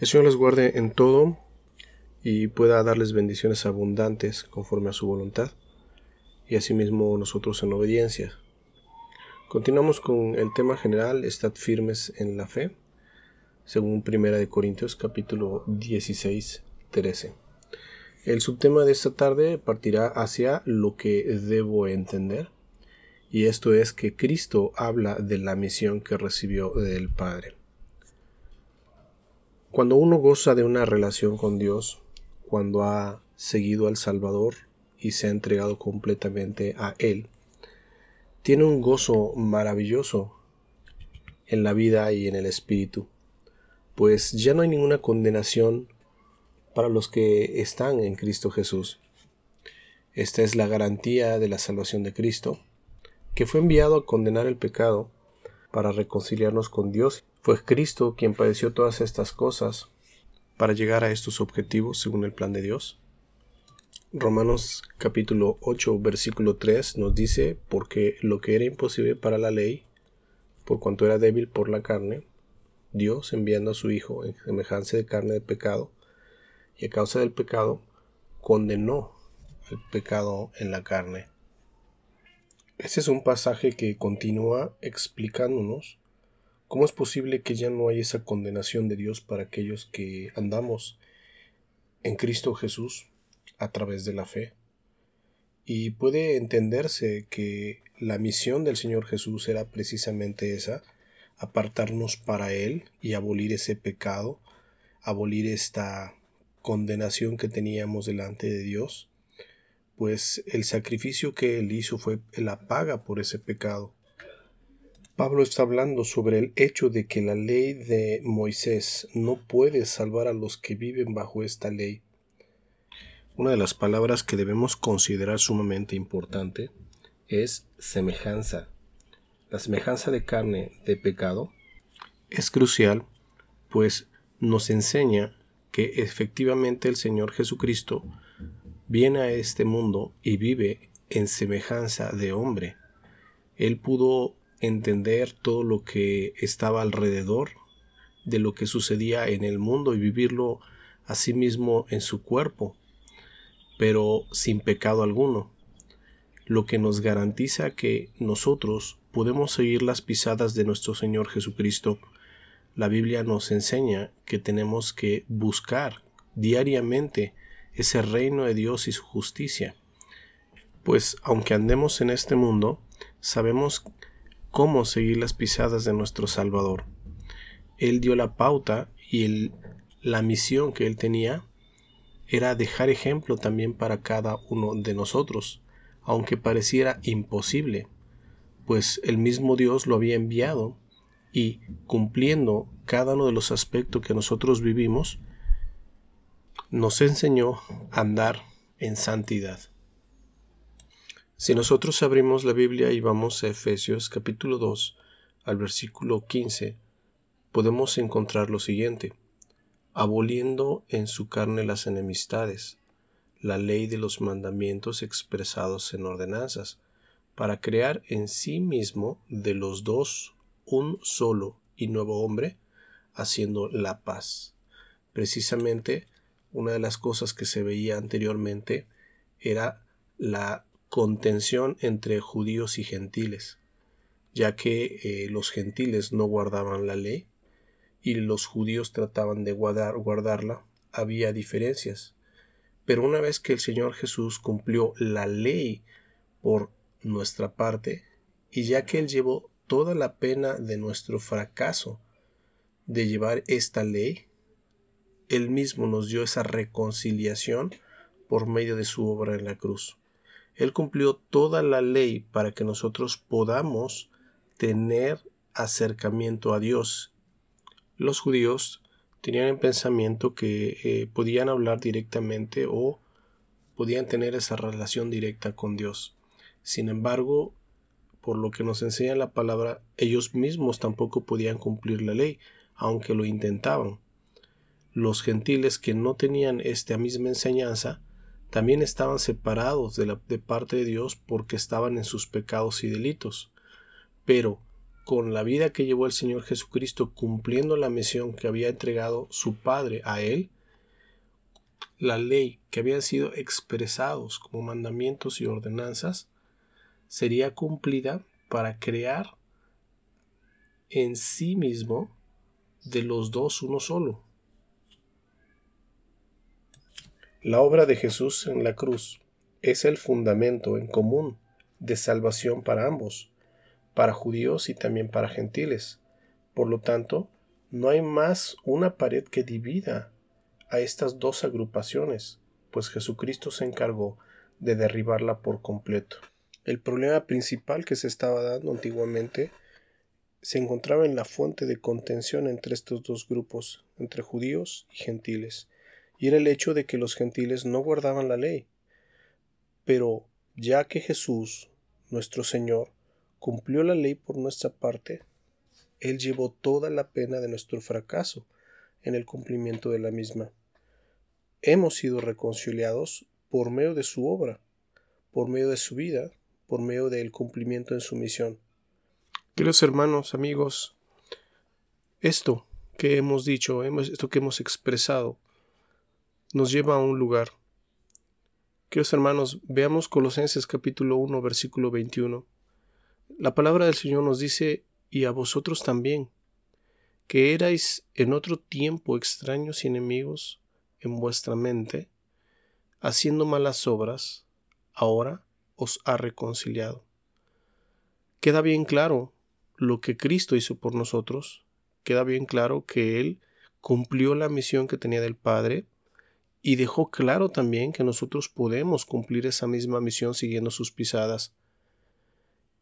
El Señor les guarde en todo y pueda darles bendiciones abundantes conforme a su voluntad, y asimismo nosotros en obediencia. Continuamos con el tema general, estad firmes en la fe, según 1 Corintios capítulo 16, 13. El subtema de esta tarde partirá hacia lo que debo entender, y esto es que Cristo habla de la misión que recibió del Padre. Cuando uno goza de una relación con Dios, cuando ha seguido al Salvador y se ha entregado completamente a Él, tiene un gozo maravilloso en la vida y en el espíritu, pues ya no hay ninguna condenación para los que están en Cristo Jesús. Esta es la garantía de la salvación de Cristo, que fue enviado a condenar el pecado para reconciliarnos con Dios fue Cristo quien padeció todas estas cosas para llegar a estos objetivos según el plan de Dios. Romanos capítulo 8 versículo 3 nos dice, porque lo que era imposible para la ley, por cuanto era débil por la carne, Dios enviando a su Hijo en semejanza de carne de pecado, y a causa del pecado, condenó el pecado en la carne. Este es un pasaje que continúa explicándonos ¿Cómo es posible que ya no haya esa condenación de Dios para aquellos que andamos en Cristo Jesús a través de la fe? Y puede entenderse que la misión del Señor Jesús era precisamente esa, apartarnos para Él y abolir ese pecado, abolir esta condenación que teníamos delante de Dios, pues el sacrificio que Él hizo fue la paga por ese pecado. Pablo está hablando sobre el hecho de que la ley de Moisés no puede salvar a los que viven bajo esta ley. Una de las palabras que debemos considerar sumamente importante es semejanza. La semejanza de carne de pecado es crucial, pues nos enseña que efectivamente el Señor Jesucristo viene a este mundo y vive en semejanza de hombre. Él pudo entender todo lo que estaba alrededor de lo que sucedía en el mundo y vivirlo a sí mismo en su cuerpo, pero sin pecado alguno, lo que nos garantiza que nosotros podemos seguir las pisadas de nuestro Señor Jesucristo. La Biblia nos enseña que tenemos que buscar diariamente ese reino de Dios y su justicia. Pues aunque andemos en este mundo, sabemos cómo seguir las pisadas de nuestro Salvador. Él dio la pauta y la misión que él tenía era dejar ejemplo también para cada uno de nosotros, aunque pareciera imposible, pues el mismo Dios lo había enviado y cumpliendo cada uno de los aspectos que nosotros vivimos, nos enseñó a andar en santidad. Si nosotros abrimos la Biblia y vamos a Efesios capítulo 2 al versículo 15, podemos encontrar lo siguiente, aboliendo en su carne las enemistades, la ley de los mandamientos expresados en ordenanzas, para crear en sí mismo de los dos un solo y nuevo hombre, haciendo la paz. Precisamente una de las cosas que se veía anteriormente era la contención entre judíos y gentiles, ya que eh, los gentiles no guardaban la ley y los judíos trataban de guardar, guardarla, había diferencias. Pero una vez que el Señor Jesús cumplió la ley por nuestra parte, y ya que Él llevó toda la pena de nuestro fracaso de llevar esta ley, Él mismo nos dio esa reconciliación por medio de su obra en la cruz. Él cumplió toda la ley para que nosotros podamos tener acercamiento a Dios. Los judíos tenían en pensamiento que eh, podían hablar directamente o podían tener esa relación directa con Dios. Sin embargo, por lo que nos enseña la palabra, ellos mismos tampoco podían cumplir la ley, aunque lo intentaban. Los gentiles que no tenían esta misma enseñanza también estaban separados de, la, de parte de Dios porque estaban en sus pecados y delitos. Pero con la vida que llevó el Señor Jesucristo cumpliendo la misión que había entregado su Padre a él, la ley que habían sido expresados como mandamientos y ordenanzas sería cumplida para crear en sí mismo de los dos uno solo. La obra de Jesús en la cruz es el fundamento en común de salvación para ambos, para judíos y también para gentiles. Por lo tanto, no hay más una pared que divida a estas dos agrupaciones, pues Jesucristo se encargó de derribarla por completo. El problema principal que se estaba dando antiguamente se encontraba en la fuente de contención entre estos dos grupos, entre judíos y gentiles, y era el hecho de que los gentiles no guardaban la ley. Pero ya que Jesús, nuestro Señor, cumplió la ley por nuestra parte, Él llevó toda la pena de nuestro fracaso en el cumplimiento de la misma. Hemos sido reconciliados por medio de su obra, por medio de su vida, por medio del cumplimiento en su misión. Queridos hermanos, amigos, esto que hemos dicho, esto que hemos expresado, nos lleva a un lugar. Queridos hermanos, veamos Colosenses capítulo 1, versículo 21. La palabra del Señor nos dice, y a vosotros también, que erais en otro tiempo extraños y enemigos en vuestra mente, haciendo malas obras, ahora os ha reconciliado. Queda bien claro lo que Cristo hizo por nosotros, queda bien claro que Él cumplió la misión que tenía del Padre y dejó claro también que nosotros podemos cumplir esa misma misión siguiendo sus pisadas.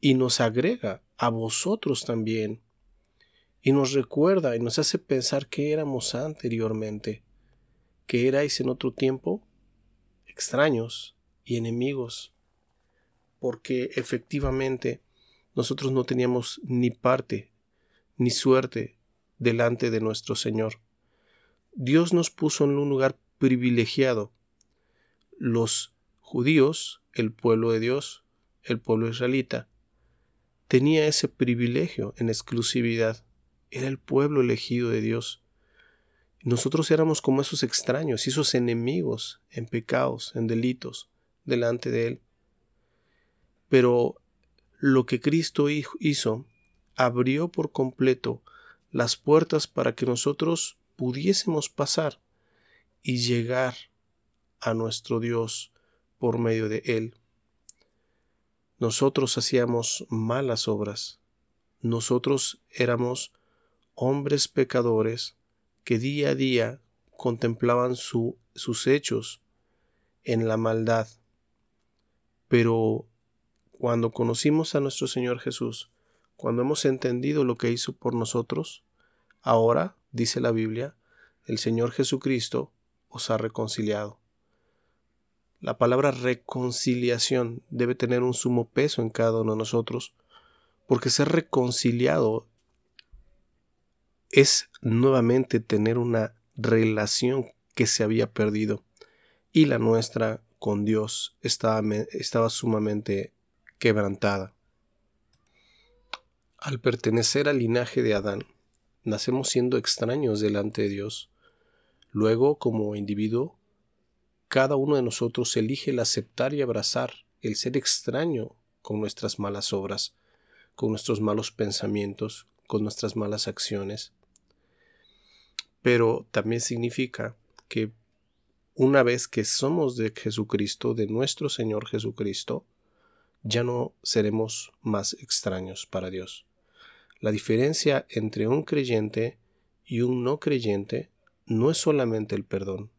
Y nos agrega a vosotros también. Y nos recuerda y nos hace pensar que éramos anteriormente, que erais en otro tiempo extraños y enemigos, porque efectivamente nosotros no teníamos ni parte ni suerte delante de nuestro Señor. Dios nos puso en un lugar privilegiado. Los judíos, el pueblo de Dios, el pueblo israelita, tenía ese privilegio en exclusividad. Era el pueblo elegido de Dios. Nosotros éramos como esos extraños, esos enemigos en pecados, en delitos, delante de Él. Pero lo que Cristo hizo abrió por completo las puertas para que nosotros pudiésemos pasar y llegar a nuestro Dios por medio de Él. Nosotros hacíamos malas obras, nosotros éramos hombres pecadores que día a día contemplaban sus hechos en la maldad, pero cuando conocimos a nuestro Señor Jesús, cuando hemos entendido lo que hizo por nosotros, ahora, dice la Biblia, el Señor Jesucristo ha reconciliado. La palabra reconciliación debe tener un sumo peso en cada uno de nosotros, porque ser reconciliado es nuevamente tener una relación que se había perdido y la nuestra con Dios estaba, estaba sumamente quebrantada. Al pertenecer al linaje de Adán, nacemos siendo extraños delante de Dios. Luego, como individuo, cada uno de nosotros elige el aceptar y abrazar el ser extraño con nuestras malas obras, con nuestros malos pensamientos, con nuestras malas acciones. Pero también significa que una vez que somos de Jesucristo, de nuestro Señor Jesucristo, ya no seremos más extraños para Dios. La diferencia entre un creyente y un no creyente no es solamente el perdón.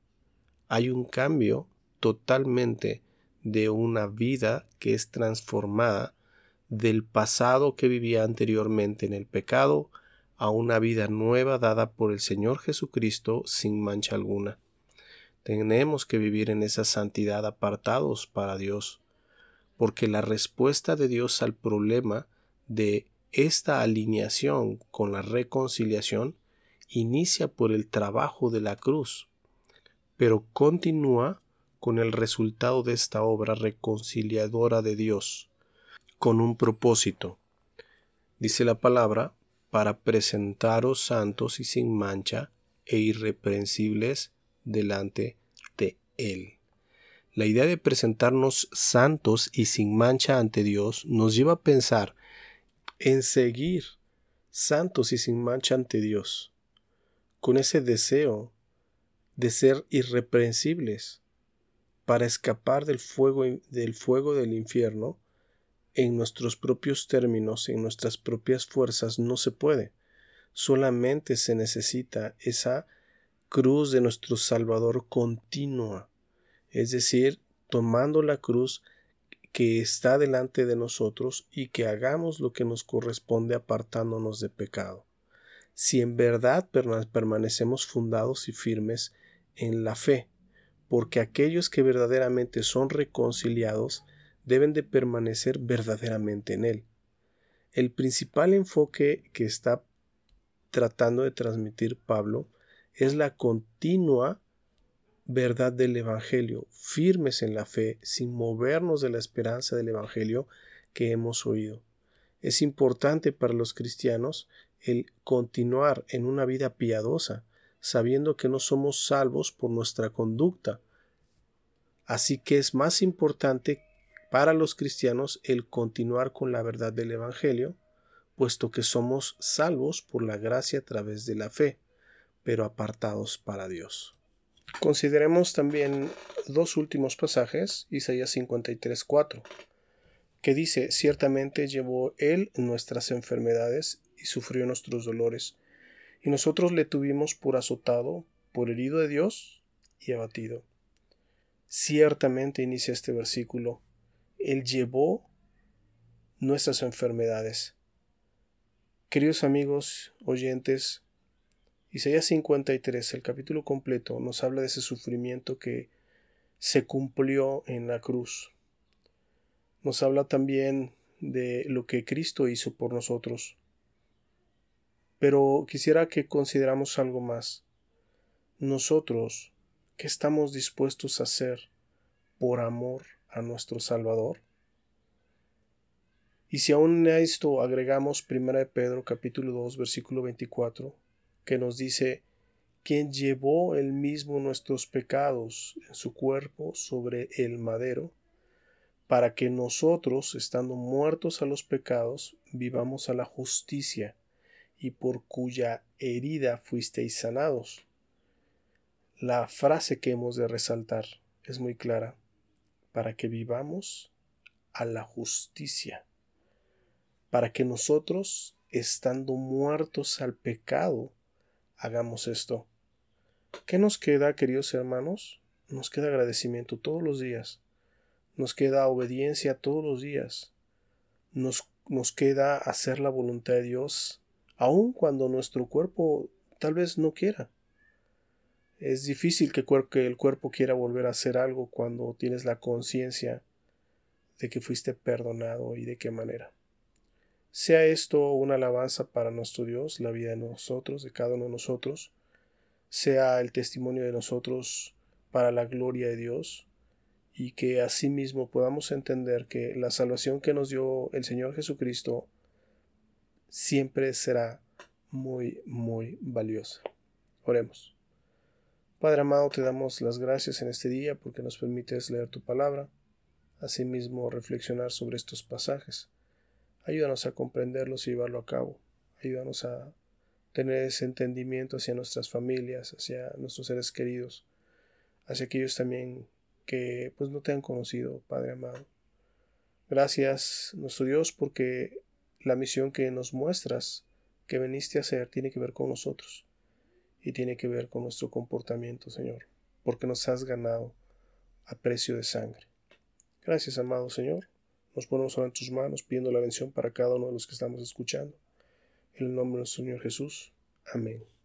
Hay un cambio totalmente de una vida que es transformada del pasado que vivía anteriormente en el pecado a una vida nueva dada por el Señor Jesucristo sin mancha alguna. Tenemos que vivir en esa santidad apartados para Dios, porque la respuesta de Dios al problema de esta alineación con la reconciliación inicia por el trabajo de la cruz, pero continúa con el resultado de esta obra reconciliadora de Dios, con un propósito, Dice la palabra, para presentaros santos y sin mancha e irreprensibles delante de Él. La idea de presentarnos santos y sin mancha ante Dios nos lleva a pensar en seguir santos y sin mancha ante Dios, con ese deseo de ser irreprensibles para escapar del fuego, del fuego del infierno en nuestros propios términos, en nuestras propias fuerzas, no se puede. Solamente se necesita esa cruz de nuestro Salvador continua, es decir, tomando la cruz que está delante de nosotros y que hagamos lo que nos corresponde apartándonos de pecado. Si en verdad permanecemos fundados y firmes en la fe, porque aquellos que verdaderamente son reconciliados deben de permanecer verdaderamente en él. El principal enfoque que está tratando de transmitir Pablo es la continua verdad del Evangelio, firmes en la fe, sin movernos de la esperanza del Evangelio que hemos oído. Es importante para los cristianos el continuar en una vida piadosa, sabiendo que no somos salvos por nuestra conducta. Así que es más importante para los cristianos el continuar con la verdad del Evangelio, puesto que somos salvos por la gracia a través de la fe, pero apartados para Dios. Consideremos también dos últimos pasajes, Isaías 53:4, que dice, ciertamente llevó él nuestras enfermedades sufrió nuestros dolores, y nosotros le tuvimos por azotado, por herido de Dios y abatido. Ciertamente inicia este versículo, él llevó nuestras enfermedades. Queridos amigos, oyentes, Isaías 53, el capítulo completo, nos habla de ese sufrimiento que se cumplió en la cruz. Nos habla también de lo que Cristo hizo por nosotros. Pero quisiera que consideramos algo más. Nosotros, ¿qué estamos dispuestos a hacer por amor a nuestro Salvador? Y si aún a esto agregamos 1 Pedro capítulo 2 versículo 24, que nos dice, quien llevó él mismo nuestros pecados en su cuerpo sobre el madero, para que nosotros, estando muertos a los pecados, vivamos a la justicia, y por cuya herida fuisteis sanados. La frase que hemos de resaltar es muy clara, para que vivamos a la justicia, para que nosotros, estando muertos al pecado, hagamos esto. ¿Qué nos queda, queridos hermanos? Nos queda agradecimiento todos los días. Nos queda obediencia todos los días. Nos, nos queda hacer la voluntad de Dios, aun cuando nuestro cuerpo tal vez no quiera. Es difícil que, el cuerpo quiera volver a hacer algo cuando tienes la conciencia de que fuiste perdonado y de qué manera. Sea esto una alabanza para nuestro Dios, la vida de nosotros, de cada uno de nosotros, sea el testimonio de nosotros para la gloria de Dios, y que asimismo podamos entender que la salvación que nos dio el Señor Jesucristo siempre será muy, muy valiosa. Oremos. Padre amado, te damos las gracias en este día porque nos permites leer tu palabra, asimismo reflexionar sobre estos pasajes. Ayúdanos a comprenderlos y llevarlo a cabo. Ayúdanos a tener ese entendimiento hacia nuestras familias, hacia nuestros seres queridos, hacia aquellos también que pues no te han conocido, Padre amado. Gracias, nuestro Dios, porque la misión que nos muestras que veniste a hacer tiene que ver con nosotros y tiene que ver con nuestro comportamiento, Señor, porque nos has ganado a precio de sangre. Gracias, amado Señor. Nos ponemos ahora en tus manos pidiendo la bendición para cada uno de los que estamos escuchando. En el nombre de nuestro Señor Jesús. Amén.